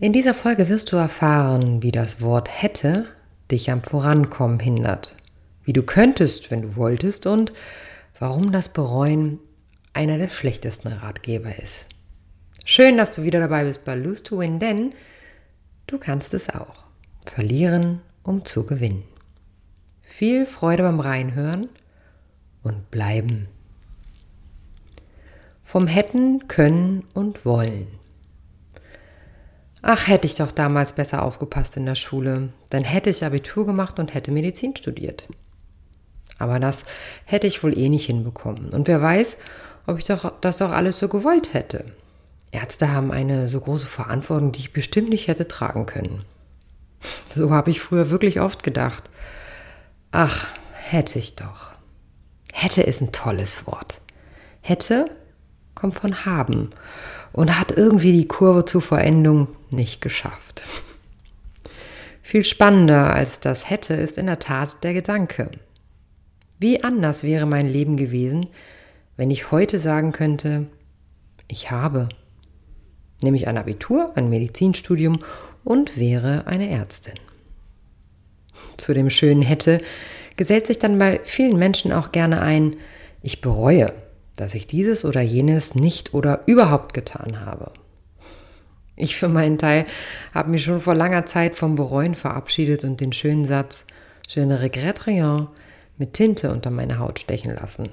In dieser Folge wirst du erfahren, wie das Wort hätte dich am Vorankommen hindert, wie du könntest, wenn du wolltest und warum das Bereuen einer der schlechtesten Ratgeber ist. Schön, dass du wieder dabei bist bei Lose to Win, denn Du kannst es auch. Verlieren, um zu gewinnen. Viel Freude beim Reinhören und bleiben. Vom Hätten, Können und Wollen. Ach, hätte ich doch damals besser aufgepasst in der Schule, dann hätte ich Abitur gemacht und hätte Medizin studiert. Aber das hätte ich wohl eh nicht hinbekommen. Und wer weiß, ob ich doch das auch alles so gewollt hätte. Ärzte haben eine so große Verantwortung, die ich bestimmt nicht hätte tragen können. So habe ich früher wirklich oft gedacht. Ach, hätte ich doch. Hätte ist ein tolles Wort. Hätte kommt von haben und hat irgendwie die Kurve zur Verendung nicht geschafft. Viel spannender als das hätte ist in der Tat der Gedanke. Wie anders wäre mein Leben gewesen, wenn ich heute sagen könnte, ich habe nämlich ein Abitur, ein Medizinstudium und wäre eine Ärztin. Zu dem schönen hätte gesellt sich dann bei vielen Menschen auch gerne ein, ich bereue, dass ich dieses oder jenes nicht oder überhaupt getan habe. Ich für meinen Teil habe mich schon vor langer Zeit vom Bereuen verabschiedet und den schönen Satz Je ne regrette rien mit Tinte unter meine Haut stechen lassen.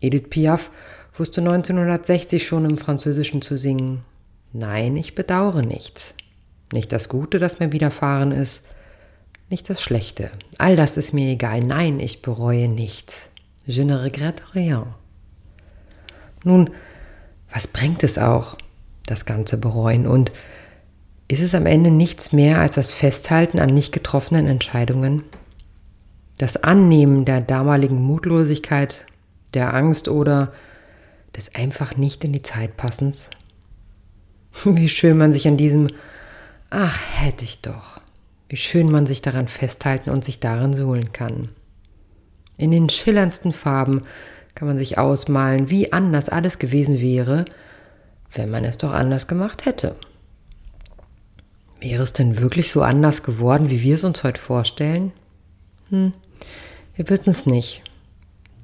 Edith Piaf wusste 1960 schon im Französischen zu singen. Nein, ich bedauere nichts. Nicht das Gute, das mir widerfahren ist, nicht das Schlechte. All das ist mir egal. Nein, ich bereue nichts. Je ne regrette rien. Nun, was bringt es auch, das ganze Bereuen? Und ist es am Ende nichts mehr als das Festhalten an nicht getroffenen Entscheidungen? Das Annehmen der damaligen Mutlosigkeit, der Angst oder des einfach nicht in die Zeit passens. Wie schön man sich an diesem Ach, hätte ich doch. Wie schön man sich daran festhalten und sich darin suhlen kann. In den schillerndsten Farben kann man sich ausmalen, wie anders alles gewesen wäre, wenn man es doch anders gemacht hätte. Wäre es denn wirklich so anders geworden, wie wir es uns heute vorstellen? Hm, wir wissen es nicht,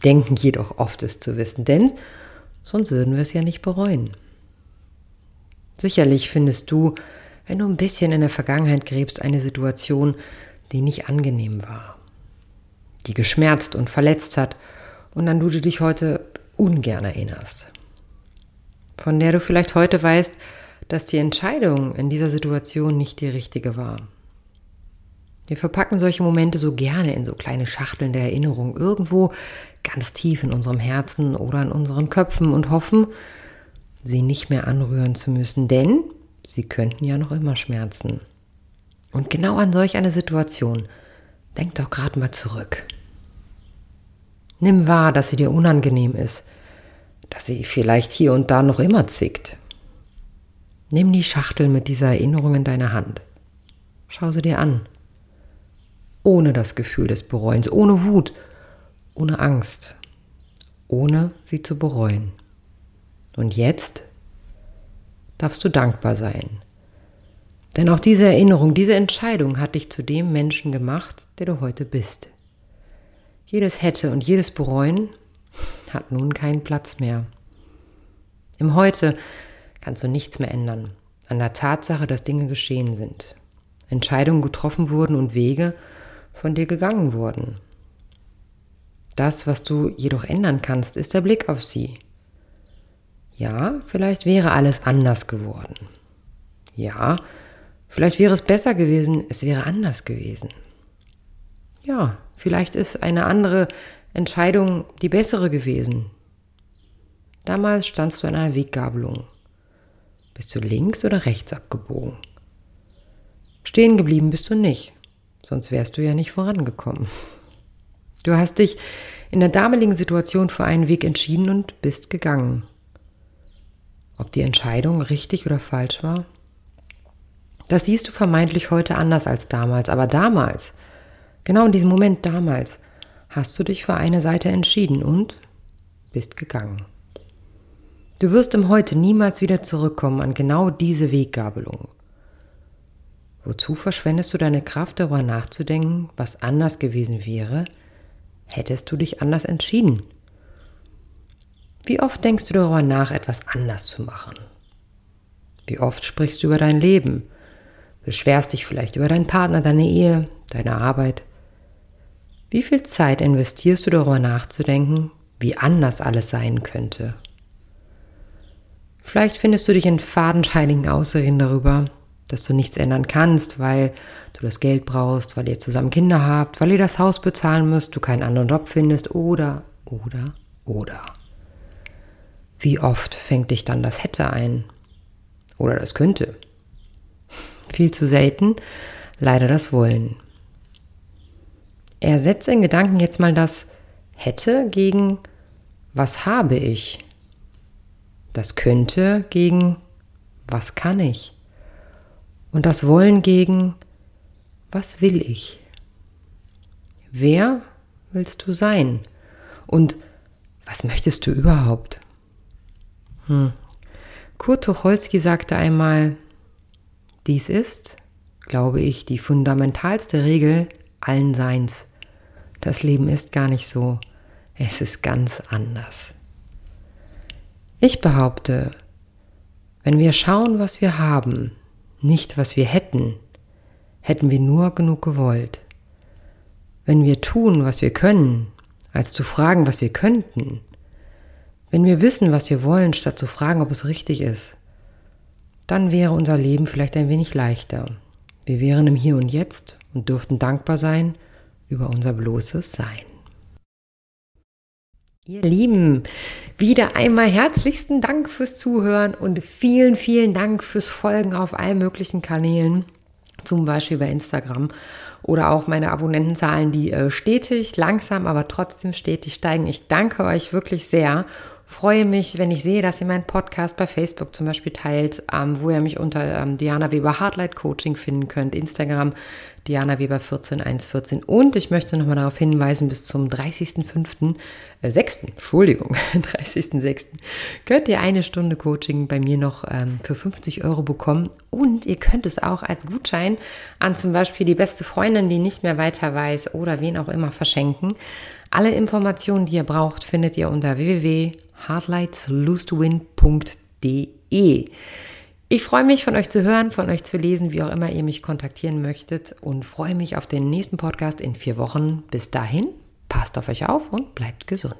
denken jedoch oft es zu wissen, denn sonst würden wir es ja nicht bereuen. Sicherlich findest du, wenn du ein bisschen in der Vergangenheit gräbst, eine Situation, die nicht angenehm war, die geschmerzt und verletzt hat und an du dich heute ungern erinnerst, von der du vielleicht heute weißt, dass die Entscheidung in dieser Situation nicht die richtige war. Wir verpacken solche Momente so gerne in so kleine Schachteln der Erinnerung irgendwo ganz tief in unserem Herzen oder in unseren Köpfen und hoffen, sie nicht mehr anrühren zu müssen, denn sie könnten ja noch immer schmerzen. Und genau an solch eine Situation, denk doch gerade mal zurück. Nimm wahr, dass sie dir unangenehm ist, dass sie vielleicht hier und da noch immer zwickt. Nimm die Schachtel mit dieser Erinnerung in deine Hand. Schau sie dir an ohne das Gefühl des Bereuens, ohne Wut, ohne Angst, ohne sie zu bereuen. Und jetzt darfst du dankbar sein. Denn auch diese Erinnerung, diese Entscheidung hat dich zu dem Menschen gemacht, der du heute bist. Jedes Hätte und jedes Bereuen hat nun keinen Platz mehr. Im Heute kannst du nichts mehr ändern an der Tatsache, dass Dinge geschehen sind, Entscheidungen getroffen wurden und Wege von dir gegangen wurden. Das, was du jedoch ändern kannst, ist der Blick auf sie. Ja, vielleicht wäre alles anders geworden. Ja, vielleicht wäre es besser gewesen, es wäre anders gewesen. Ja, vielleicht ist eine andere Entscheidung die bessere gewesen. Damals standst du an einer Weggabelung. Bist du links oder rechts abgebogen? Stehen geblieben bist du nicht, sonst wärst du ja nicht vorangekommen. Du hast dich in der damaligen Situation für einen Weg entschieden und bist gegangen. Ob die Entscheidung richtig oder falsch war? Das siehst du vermeintlich heute anders als damals, aber damals, genau in diesem Moment damals, hast du dich für eine Seite entschieden und bist gegangen. Du wirst im Heute niemals wieder zurückkommen an genau diese Weggabelung. Wozu verschwendest du deine Kraft, darüber nachzudenken, was anders gewesen wäre, hättest du dich anders entschieden? Wie oft denkst du darüber nach, etwas anders zu machen? Wie oft sprichst du über dein Leben? Beschwerst dich vielleicht über deinen Partner, deine Ehe, deine Arbeit? Wie viel Zeit investierst du darüber nachzudenken, wie anders alles sein könnte? Vielleicht findest du dich in fadenscheinigen Ausreden darüber, dass du nichts ändern kannst, weil du das Geld brauchst, weil ihr zusammen Kinder habt, weil ihr das Haus bezahlen müsst, du keinen anderen Job findest oder, oder, oder. Wie oft fängt dich dann das hätte ein? Oder das könnte? Viel zu selten leider das Wollen. Ersetze in Gedanken jetzt mal das hätte gegen was habe ich? Das könnte gegen was kann ich? Und das Wollen gegen was will ich? Wer willst du sein? Und was möchtest du überhaupt? Hm. Kurt Tucholsky sagte einmal, dies ist, glaube ich, die fundamentalste Regel allen Seins. Das Leben ist gar nicht so, es ist ganz anders. Ich behaupte, wenn wir schauen, was wir haben, nicht was wir hätten, hätten wir nur genug gewollt. Wenn wir tun, was wir können, als zu fragen, was wir könnten, wenn wir wissen, was wir wollen, statt zu fragen, ob es richtig ist, dann wäre unser Leben vielleicht ein wenig leichter. Wir wären im Hier und Jetzt und dürften dankbar sein über unser bloßes Sein. Ihr Lieben, wieder einmal herzlichsten Dank fürs Zuhören und vielen, vielen Dank fürs Folgen auf allen möglichen Kanälen, zum Beispiel bei Instagram oder auch meine Abonnentenzahlen, die äh, stetig, langsam, aber trotzdem stetig steigen. Ich danke euch wirklich sehr freue mich, wenn ich sehe, dass ihr meinen Podcast bei Facebook zum Beispiel teilt, ähm, wo ihr mich unter ähm, Diana Weber Hardlight Coaching finden könnt, Instagram Diana Weber 14114 und ich möchte nochmal darauf hinweisen, bis zum 30.05., äh, 6., Entschuldigung, 30.06. könnt ihr eine Stunde Coaching bei mir noch ähm, für 50 Euro bekommen und ihr könnt es auch als Gutschein an zum Beispiel die beste Freundin, die nicht mehr weiter weiß oder wen auch immer verschenken. Alle Informationen, die ihr braucht, findet ihr unter www hardlightslose2win.de. Ich freue mich, von euch zu hören, von euch zu lesen, wie auch immer ihr mich kontaktieren möchtet und freue mich auf den nächsten Podcast in vier Wochen. Bis dahin, passt auf euch auf und bleibt gesund.